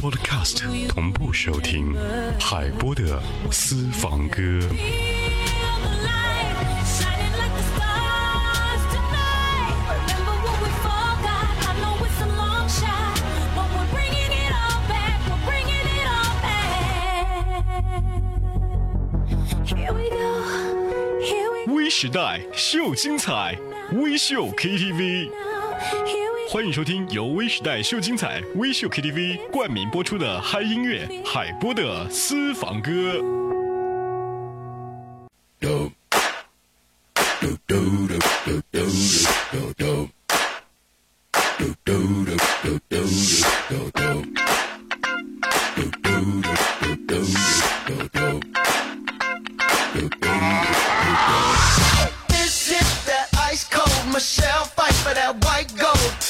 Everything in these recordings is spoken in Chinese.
Podcast 同步收听海波的私房歌。微时代秀精彩，微秀 KTV。欢迎收听由微时代秀精彩微秀 KTV 冠名播出的嗨音乐海波的私房歌。Michelle fight for that white gold.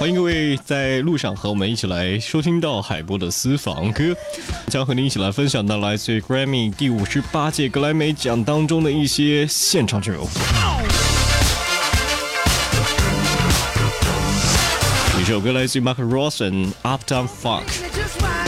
欢迎各位在路上和我们一起来收听到海波的私房歌，将和您一起来分享到来自于 Grammy 第五十八届格莱美奖当中的一些现场曲目。一首歌来自于 Mark Ronson Uptown Funk。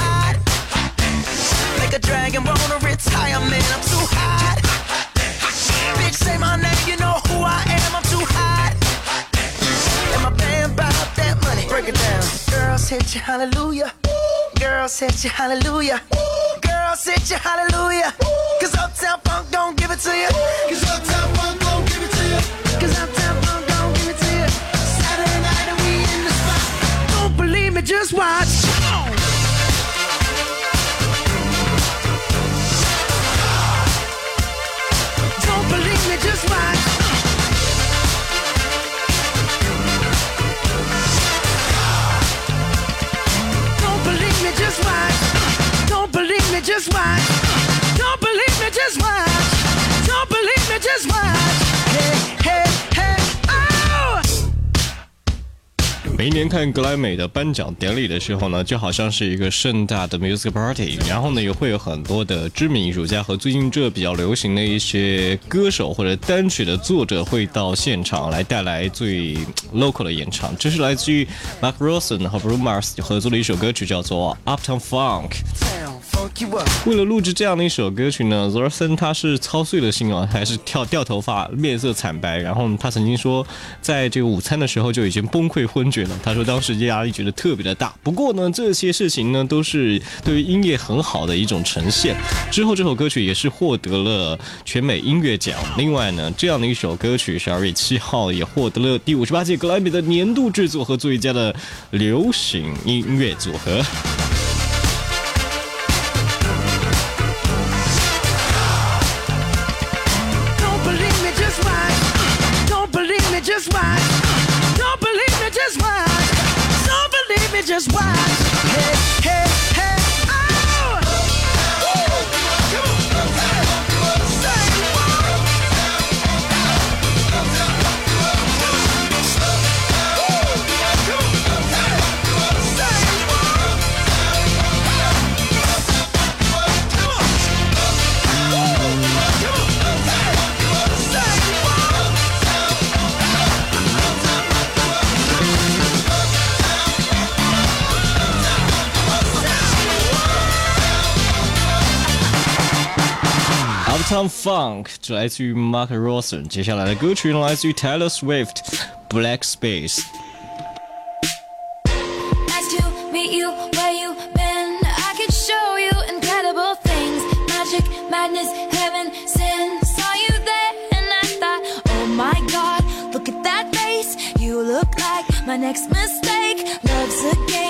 Dragon wanna retire. I'm too hot. Bitch, say my name, you know who I am. I'm too hot. And my band bought that money. Break it down. Girls hit you, hallelujah. Girls hit you, hallelujah. Girls hit you, hallelujah. Cause Uptown Funk don't give it to you. Cause Uptown Funk don't give it to you. Cause Uptown Funk don't give it to you. Saturday night and we in the spot. Don't believe me, just watch. 每一年看格莱美的颁奖典礼的时候呢，就好像是一个盛大的 music party，然后呢也会有很多的知名艺术家和最近这比较流行的一些歌手或者单曲的作者会到现场来带来最 local 的演唱。这是来自于 Mark Ronson 和 Brumars 合作的一首歌曲，叫做 Uptown Funk。为了录制这样的一首歌曲呢 z o r s o n 他是操碎了心啊，还是跳掉头发，面色惨白。然后他曾经说，在这个午餐的时候就已经崩溃昏厥了。他说当时压力觉得特别的大。不过呢，这些事情呢都是对于音乐很好的一种呈现。之后这首歌曲也是获得了全美音乐奖。另外呢，这样的一首歌曲十二月七号也获得了第五十八届格莱美的年度制作和最佳的流行音乐组合。just why Uptown Funk，这来自于 Mark Ronson。接下来的歌曲呢来自于 Taylor Swift，《Black Space》。 Nice to meet you, where you been? I could show you incredible things. Magic, madness, heaven, sin. Saw you there and I thought, oh my god, look at that face. You look like my next mistake. Love's a game,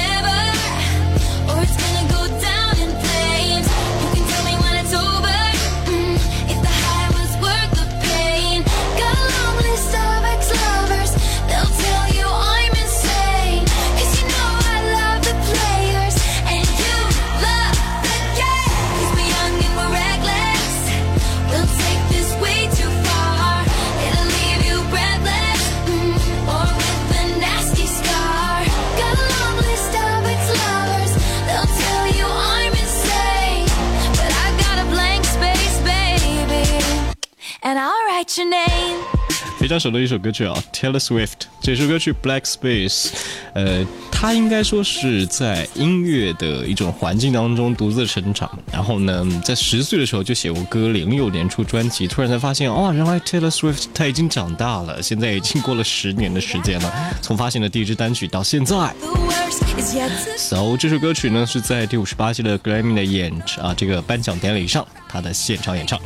常熟的一首歌曲啊，Taylor Swift 这首歌曲《Black Space》，呃，他应该说是在音乐的一种环境当中独自成长，然后呢，在十岁的时候就写过歌，零六年出专辑，突然才发现，哇，原来 Taylor Swift 他已经长大了，现在已经过了十年的时间了，从发行的第一支单曲到现在。，So 这首歌曲呢是在第五十八届的 Grammy 的演啊这个颁奖典礼上，他的现场演唱。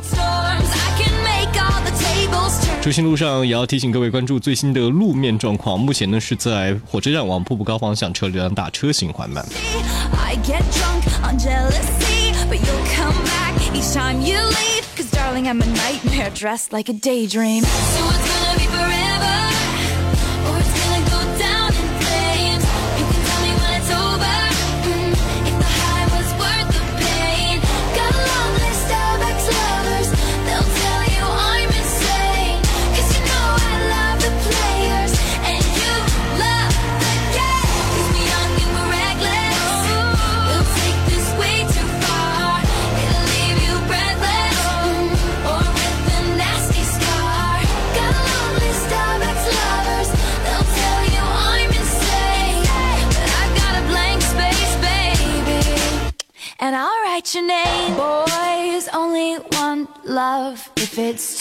出行路上也要提醒各位关注最新的路面状况。目前呢是在火车站往瀑布高方向车流量大，车行缓慢。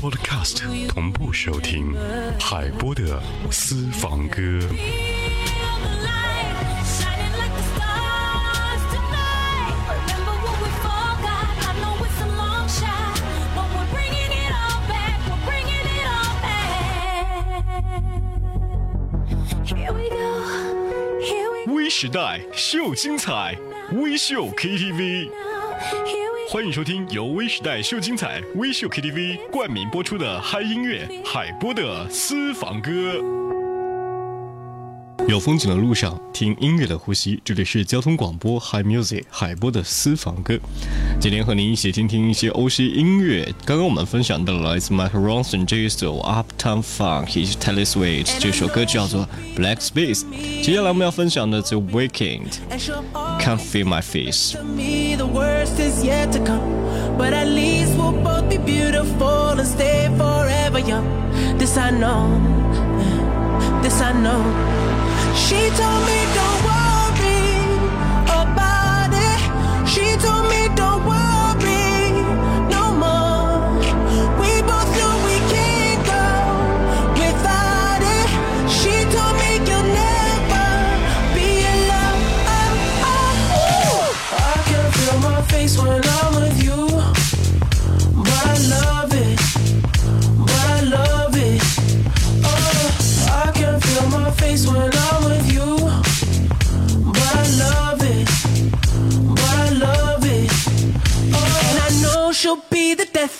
Podcast 同步收听海波的私房歌。微时代秀精彩，微秀 KTV。欢迎收听由微时代秀精彩微秀 KTV 冠名播出的嗨音乐海波的私房歌。有风景的路上，听音乐的呼吸。这里是交通广播，Hi Music 海波的私房歌。今天和您一起听听一些欧西音乐。刚刚我们分享到了来自 Mark Ronson 这一首 Uptown Funk is Taylor Swift 这首歌叫做 Black Space。接下来我们要分享的 The Weekend Can't Feel My Face。This I know. This I know, She told me don't worry.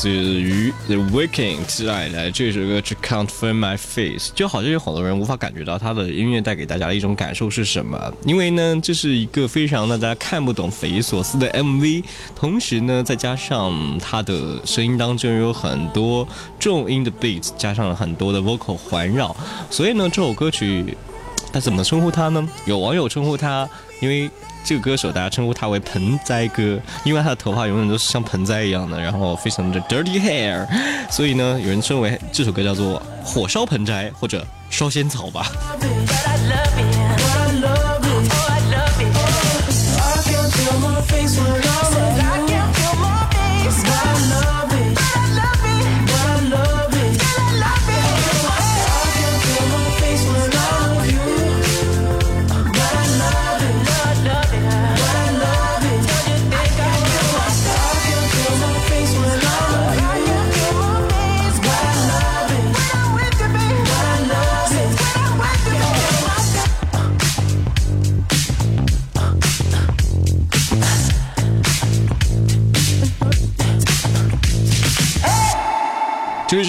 自于 The Weeknd 带来这首歌《Can't Feel My Face》，就好像有好多人无法感觉到他的音乐带给大家的一种感受是什么，因为呢，这是一个非常让大家看不懂、匪夷所思的 MV，同时呢，再加上他的声音当中有很多重音的 beat，加上了很多的 vocal 环绕，所以呢，这首歌曲他怎么称呼他呢？有网友称呼他，因为这个歌手大家称呼他为盆栽哥，因为他的头发永远都是像盆栽一样的，然后非常的 dirty hair，所以呢，有人称为这首歌叫做火烧盆栽或者烧仙草吧。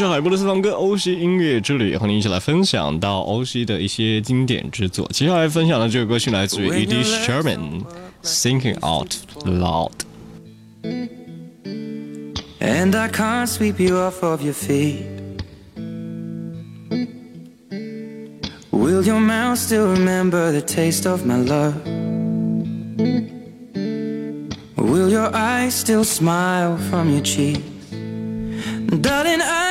是海波的私房歌欧西音乐之旅，和您一起来分享到欧西的一些经典之作。接下来分享的这个歌曲来自于 Edie Sherman，《Thinking Out Loud》。And I can't sweep you off of your feet. Will your mouth still remember the taste of my love? Will your eyes still smile from your cheeks? Darling, I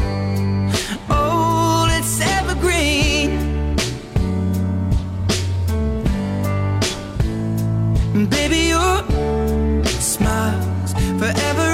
forever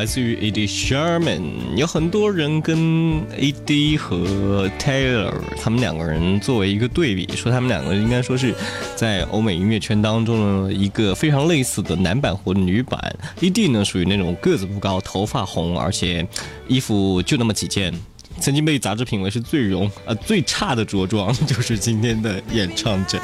来自于 E.D. Sherman 有很多人跟 Ed 和 Taylor 他们两个人作为一个对比，说他们两个应该说是在欧美音乐圈当中的一个非常类似的男版或女版。Ed 呢属于那种个子不高、头发红，而且衣服就那么几件。曾经被杂志评为是最容呃最差的着装，就是今天的演唱者。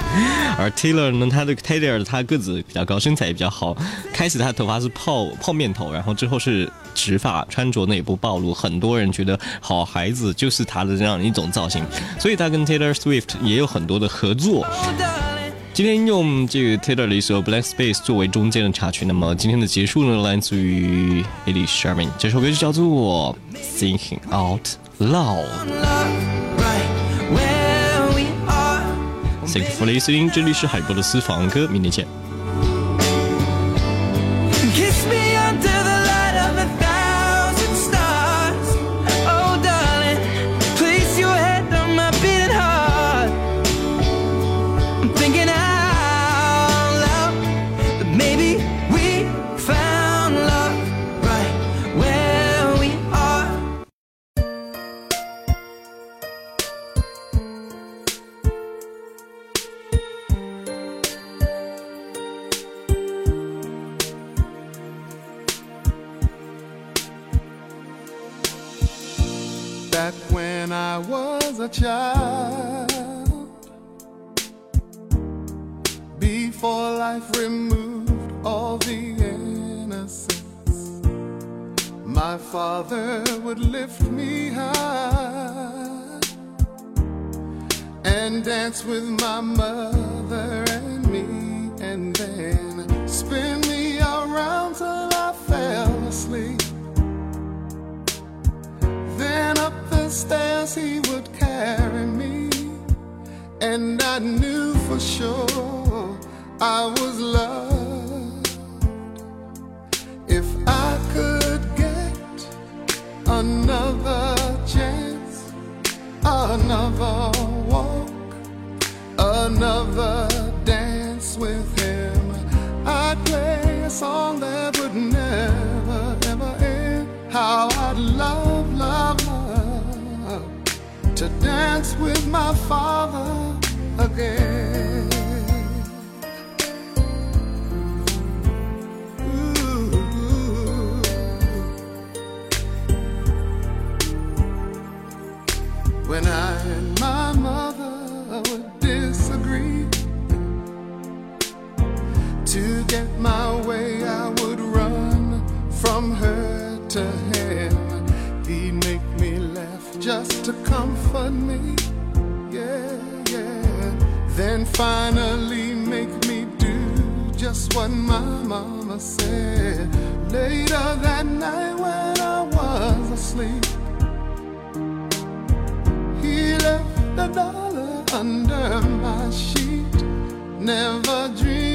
而 Taylor 呢，他的 Taylor 他个子比较高，身材也比较好。开始他头发是泡泡面头，然后之后是直发，穿着呢也不暴露。很多人觉得好孩子就是他的这样一种造型，所以他跟 Taylor Swift 也有很多的合作。今天用这个 Taylor 的一首 Black Space 作为中间的插曲，那么今天的结束呢，来自于 Eddie Sherman，这首歌就叫做 Thinking Out。Love Thank you for listening，这里是海波的私房歌，明天见。Child, before life removed all the innocence, my father would lift me high and dance with my mother and me, and then spin me around till I fell asleep. Then up the stairs he and I knew for sure I was loved. If I could get another chance, another walk, another dance with him, I'd play a song that would never ever end. How I'd love, love, love to dance with my father. When I and my mother would disagree to get my way, I would run from her to him. He'd make me laugh just to comfort me finally make me do just what my mama said. Later that night when I was asleep, he left a dollar under my sheet. Never dreamed.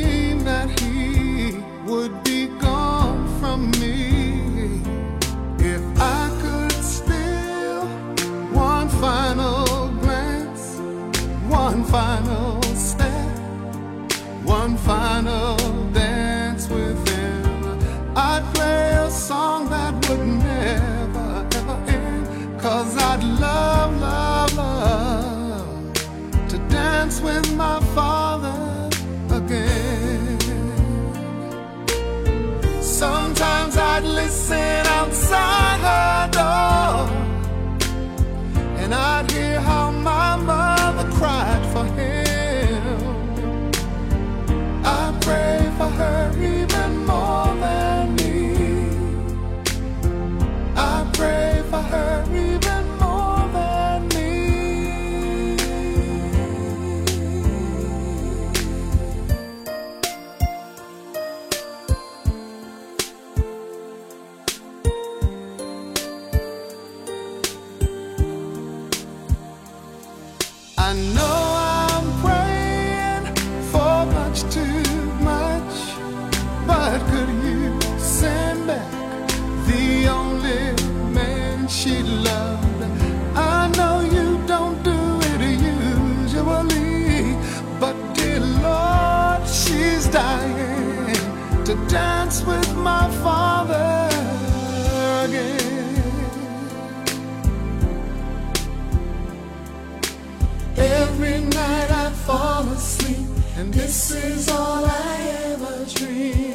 dance with my father again. Every night I fall asleep, and this is all I ever dream.